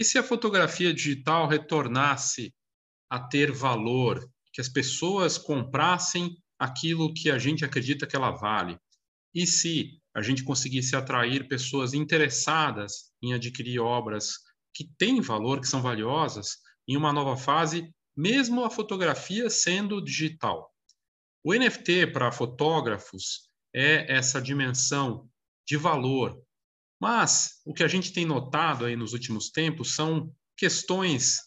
E se a fotografia digital retornasse a ter valor, que as pessoas comprassem aquilo que a gente acredita que ela vale? E se a gente conseguisse atrair pessoas interessadas em adquirir obras que têm valor, que são valiosas, em uma nova fase, mesmo a fotografia sendo digital? O NFT para fotógrafos é essa dimensão de valor. Mas o que a gente tem notado aí nos últimos tempos são questões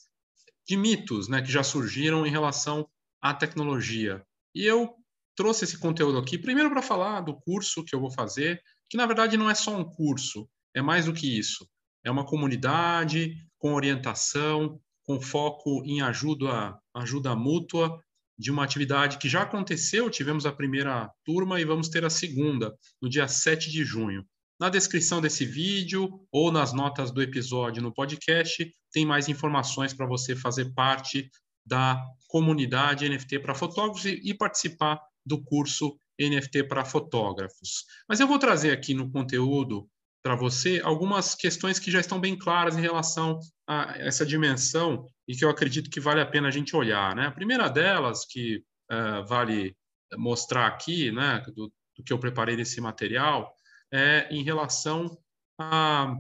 de mitos, né, que já surgiram em relação à tecnologia. E eu trouxe esse conteúdo aqui primeiro para falar do curso que eu vou fazer, que na verdade não é só um curso, é mais do que isso. É uma comunidade com orientação, com foco em ajuda, ajuda mútua de uma atividade que já aconteceu, tivemos a primeira turma e vamos ter a segunda, no dia 7 de junho. Na descrição desse vídeo ou nas notas do episódio no podcast, tem mais informações para você fazer parte da comunidade NFT para fotógrafos e participar do curso NFT para fotógrafos. Mas eu vou trazer aqui no conteúdo para você algumas questões que já estão bem claras em relação a essa dimensão e que eu acredito que vale a pena a gente olhar. Né? A primeira delas, que uh, vale mostrar aqui, né, do, do, que eu preparei desse material, é em relação à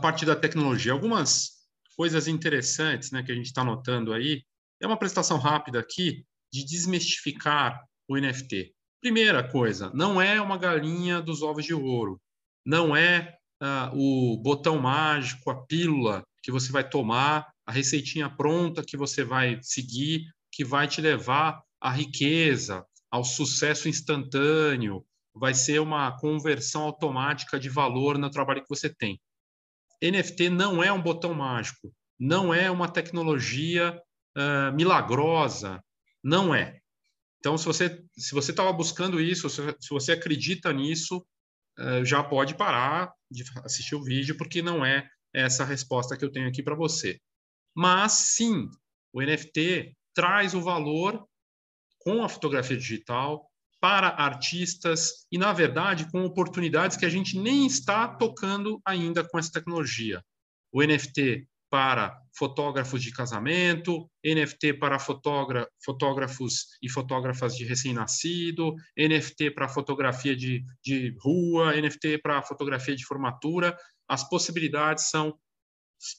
parte da tecnologia. Algumas coisas interessantes né, que a gente está notando aí. É uma apresentação rápida aqui de desmistificar o NFT. Primeira coisa, não é uma galinha dos ovos de ouro não é ah, o botão mágico, a pílula que você vai tomar, a receitinha pronta que você vai seguir, que vai te levar à riqueza, ao sucesso instantâneo, vai ser uma conversão automática de valor no trabalho que você tem. NFT não é um botão mágico, não é uma tecnologia uh, milagrosa, não é. Então, se você se você estava buscando isso, se, se você acredita nisso, eh, já pode parar de assistir o vídeo, porque não é essa resposta que eu tenho aqui para você. Mas, sim, o NFT traz o valor com a fotografia digital para artistas e, na verdade, com oportunidades que a gente nem está tocando ainda com essa tecnologia. O NFT para fotógrafos de casamento, NFT para fotógrafos e fotógrafas de recém-nascido, NFT para fotografia de, de rua, NFT para fotografia de formatura. As possibilidades são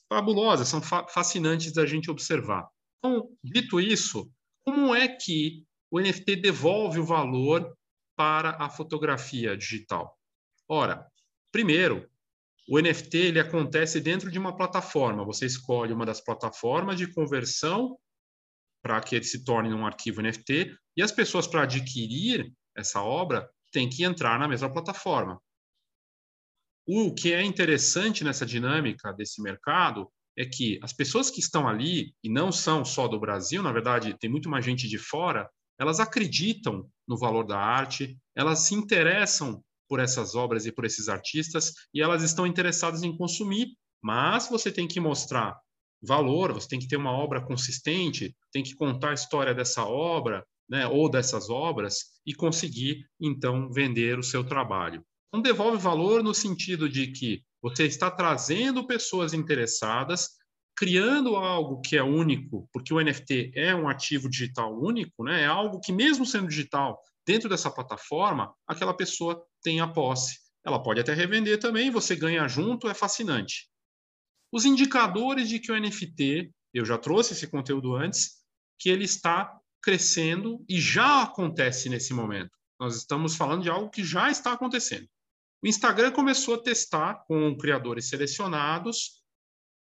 fabulosas, são fa fascinantes da gente observar. Então, dito isso, como é que o NFT devolve o valor para a fotografia digital? Ora, primeiro, o NFT ele acontece dentro de uma plataforma. Você escolhe uma das plataformas de conversão para que ele se torne um arquivo NFT e as pessoas para adquirir essa obra têm que entrar na mesma plataforma. O que é interessante nessa dinâmica desse mercado é que as pessoas que estão ali e não são só do Brasil, na verdade tem muito mais gente de fora, elas acreditam no valor da arte, elas se interessam por essas obras e por esses artistas e elas estão interessadas em consumir, mas você tem que mostrar valor, você tem que ter uma obra consistente, tem que contar a história dessa obra, né, ou dessas obras e conseguir então vender o seu trabalho. Então devolve valor no sentido de que você está trazendo pessoas interessadas, criando algo que é único, porque o NFT é um ativo digital único, né? É algo que mesmo sendo digital, dentro dessa plataforma, aquela pessoa tem a posse. Ela pode até revender também, você ganha junto, é fascinante. Os indicadores de que o NFT, eu já trouxe esse conteúdo antes, que ele está crescendo e já acontece nesse momento. Nós estamos falando de algo que já está acontecendo. O Instagram começou a testar com criadores selecionados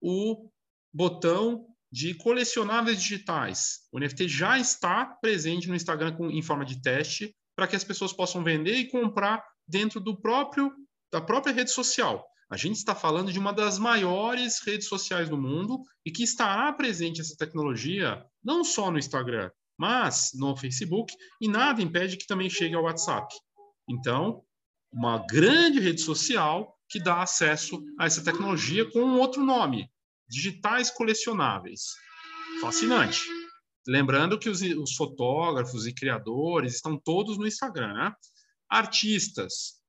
o botão de colecionáveis digitais. O NFT já está presente no Instagram com, em forma de teste para que as pessoas possam vender e comprar dentro do próprio da própria rede social. A gente está falando de uma das maiores redes sociais do mundo e que estará presente essa tecnologia não só no Instagram, mas no Facebook e nada impede que também chegue ao WhatsApp. Então, uma grande rede social que dá acesso a essa tecnologia com um outro nome, digitais colecionáveis. Fascinante. Lembrando que os, os fotógrafos e criadores estão todos no Instagram. Né? Artistas.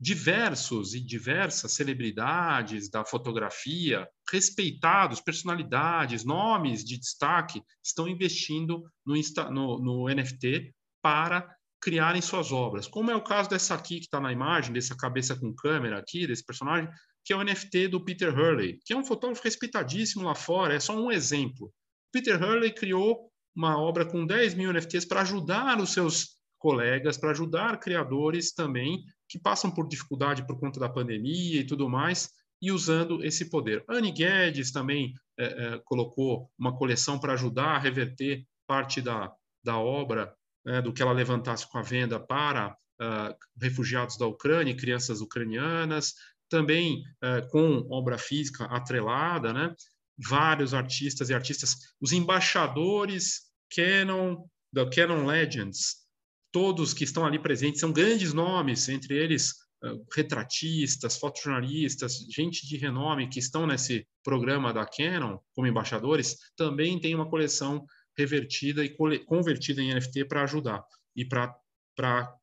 diversos e diversas celebridades da fotografia, respeitados, personalidades, nomes de destaque, estão investindo no, no, no NFT para criarem suas obras. Como é o caso dessa aqui que está na imagem, dessa cabeça com câmera aqui, desse personagem, que é o NFT do Peter Hurley, que é um fotógrafo respeitadíssimo lá fora, é só um exemplo. Peter Hurley criou uma obra com 10 mil NFTs para ajudar os seus colegas, para ajudar criadores também que passam por dificuldade por conta da pandemia e tudo mais, e usando esse poder. Annie Guedes também é, é, colocou uma coleção para ajudar a reverter parte da, da obra, né, do que ela levantasse com a venda para uh, refugiados da Ucrânia e crianças ucranianas, também uh, com obra física atrelada, né? vários artistas e artistas, os embaixadores Canon, da Canon Legends, todos que estão ali presentes são grandes nomes, entre eles uh, retratistas, fotojornalistas, gente de renome que estão nesse programa da Canon como embaixadores, também tem uma coleção revertida e convertida em NFT para ajudar e para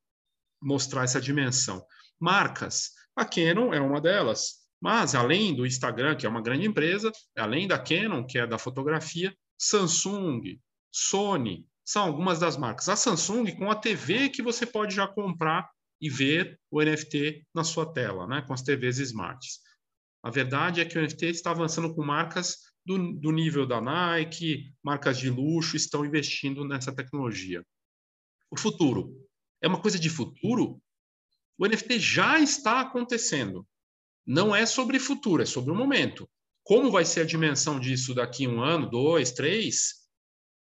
mostrar essa dimensão. Marcas, a Canon é uma delas, mas além do Instagram, que é uma grande empresa, além da Canon, que é da fotografia, Samsung, Sony, são algumas das marcas. A Samsung com a TV que você pode já comprar e ver o NFT na sua tela, né, com as TVs smarts. A verdade é que o NFT está avançando com marcas do, do nível da Nike, marcas de luxo estão investindo nessa tecnologia. O futuro é uma coisa de futuro? O NFT já está acontecendo. Não é sobre futuro, é sobre o momento. Como vai ser a dimensão disso daqui um ano, dois, três?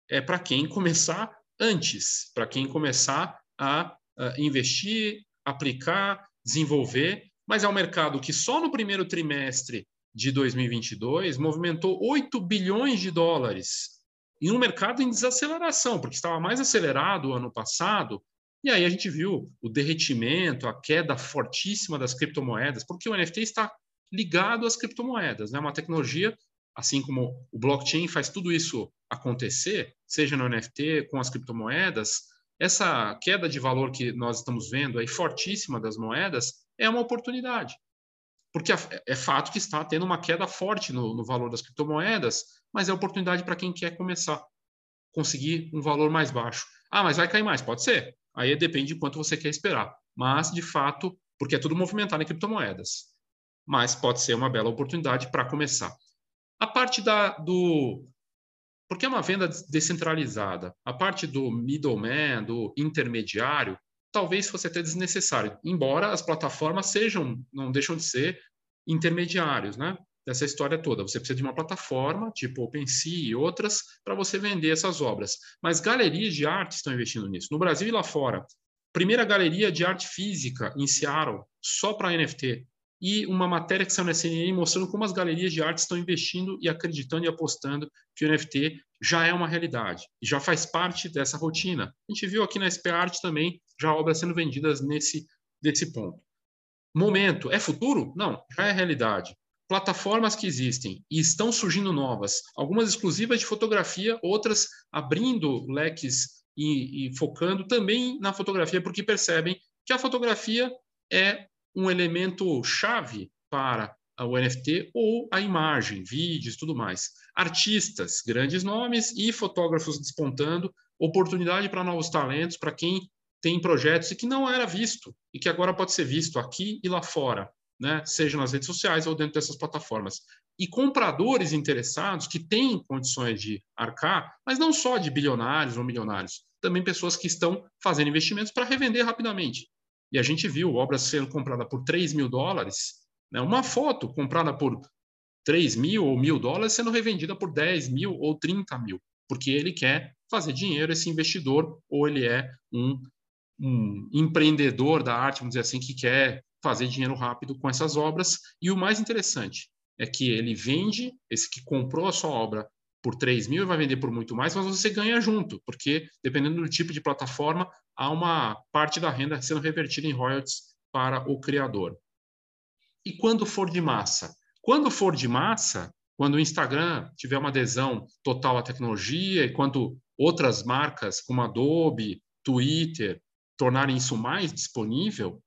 é para quem começar antes, para quem começar a, a investir, aplicar, desenvolver, mas é um mercado que só no primeiro trimestre de 2022 movimentou 8 bilhões de dólares em um mercado em desaceleração, porque estava mais acelerado o ano passado, e aí a gente viu o derretimento, a queda fortíssima das criptomoedas, porque o NFT está ligado às criptomoedas, é né? uma tecnologia assim como o blockchain faz tudo isso acontecer, seja no NFT, com as criptomoedas, essa queda de valor que nós estamos vendo aí fortíssima das moedas é uma oportunidade. Porque é fato que está tendo uma queda forte no, no valor das criptomoedas, mas é oportunidade para quem quer começar, conseguir um valor mais baixo. Ah, mas vai cair mais? Pode ser. Aí depende de quanto você quer esperar. Mas, de fato, porque é tudo movimentado em criptomoedas. Mas pode ser uma bela oportunidade para começar. A parte da, do. Porque é uma venda descentralizada. A parte do middleman, do intermediário, talvez fosse até desnecessário, embora as plataformas sejam, não deixam de ser intermediários, né? Dessa história toda. Você precisa de uma plataforma, tipo OpenSea e outras, para você vender essas obras. Mas galerias de arte estão investindo nisso. No Brasil e lá fora. Primeira galeria de arte física em Seattle, só para NFT e uma matéria que saiu na CNN mostrando como as galerias de arte estão investindo e acreditando e apostando que o NFT já é uma realidade e já faz parte dessa rotina. A gente viu aqui na SP Art também já obras sendo vendidas nesse desse ponto. Momento é futuro? Não, já é realidade. Plataformas que existem e estão surgindo novas, algumas exclusivas de fotografia, outras abrindo leques e, e focando também na fotografia, porque percebem que a fotografia é um elemento chave para o NFT ou a imagem, vídeos, tudo mais. Artistas, grandes nomes e fotógrafos despontando, oportunidade para novos talentos, para quem tem projetos e que não era visto e que agora pode ser visto aqui e lá fora, né? seja nas redes sociais ou dentro dessas plataformas. E compradores interessados que têm condições de arcar, mas não só de bilionários ou milionários, também pessoas que estão fazendo investimentos para revender rapidamente. E a gente viu obras sendo comprada por 3 mil dólares, né? uma foto comprada por 3 mil ou mil dólares sendo revendida por 10 mil ou 30 mil, porque ele quer fazer dinheiro, esse investidor, ou ele é um, um empreendedor da arte, vamos dizer assim, que quer fazer dinheiro rápido com essas obras. E o mais interessante é que ele vende, esse que comprou a sua obra por 3 mil e vai vender por muito mais, mas você ganha junto, porque dependendo do tipo de plataforma, há uma parte da renda sendo revertida em royalties para o criador. E quando for de massa? Quando for de massa, quando o Instagram tiver uma adesão total à tecnologia e quando outras marcas como Adobe, Twitter tornarem isso mais disponível,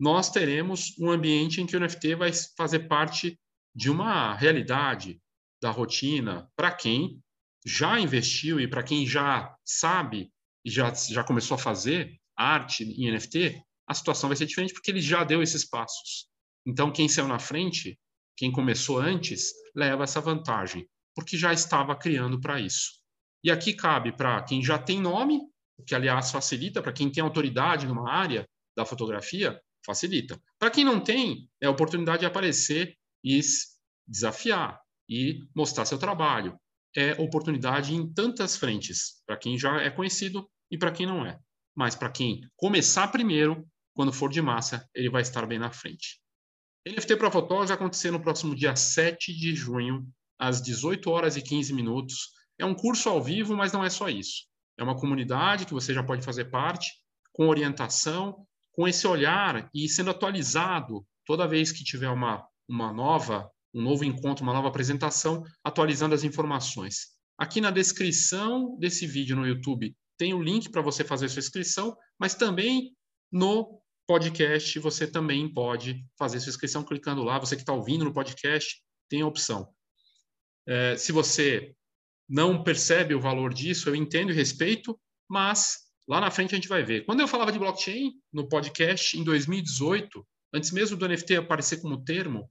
nós teremos um ambiente em que o NFT vai fazer parte de uma realidade da rotina para quem já investiu e para quem já sabe e já, já começou a fazer arte em NFT, a situação vai ser diferente porque ele já deu esses passos. Então, quem saiu na frente, quem começou antes, leva essa vantagem, porque já estava criando para isso. E aqui cabe para quem já tem nome, o que aliás facilita, para quem tem autoridade numa área da fotografia, facilita. Para quem não tem, é a oportunidade de aparecer e desafiar e mostrar seu trabalho. É oportunidade em tantas frentes, para quem já é conhecido e para quem não é. Mas para quem começar primeiro, quando for de massa, ele vai estar bem na frente. NFT para Fotógrafos vai acontecer no próximo dia 7 de junho, às 18 horas e 15 minutos. É um curso ao vivo, mas não é só isso. É uma comunidade que você já pode fazer parte, com orientação, com esse olhar e sendo atualizado toda vez que tiver uma, uma nova, um novo encontro, uma nova apresentação, atualizando as informações. Aqui na descrição desse vídeo no YouTube tem o link para você fazer sua inscrição, mas também no podcast você também pode fazer sua inscrição clicando lá. Você que está ouvindo no podcast tem a opção. É, se você não percebe o valor disso, eu entendo e respeito, mas Lá na frente a gente vai ver. Quando eu falava de blockchain no podcast em 2018, antes mesmo do NFT aparecer como termo,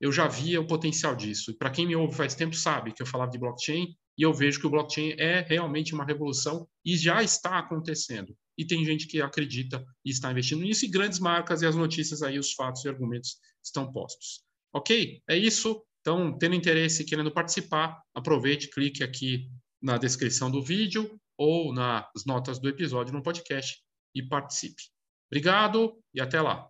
eu já via o potencial disso. E para quem me ouve faz tempo sabe que eu falava de blockchain e eu vejo que o blockchain é realmente uma revolução e já está acontecendo. E tem gente que acredita e está investindo nisso, e grandes marcas e as notícias aí, os fatos e argumentos estão postos. Ok? É isso. Então, tendo interesse e querendo participar, aproveite, clique aqui na descrição do vídeo ou nas notas do episódio no podcast e participe. Obrigado e até lá.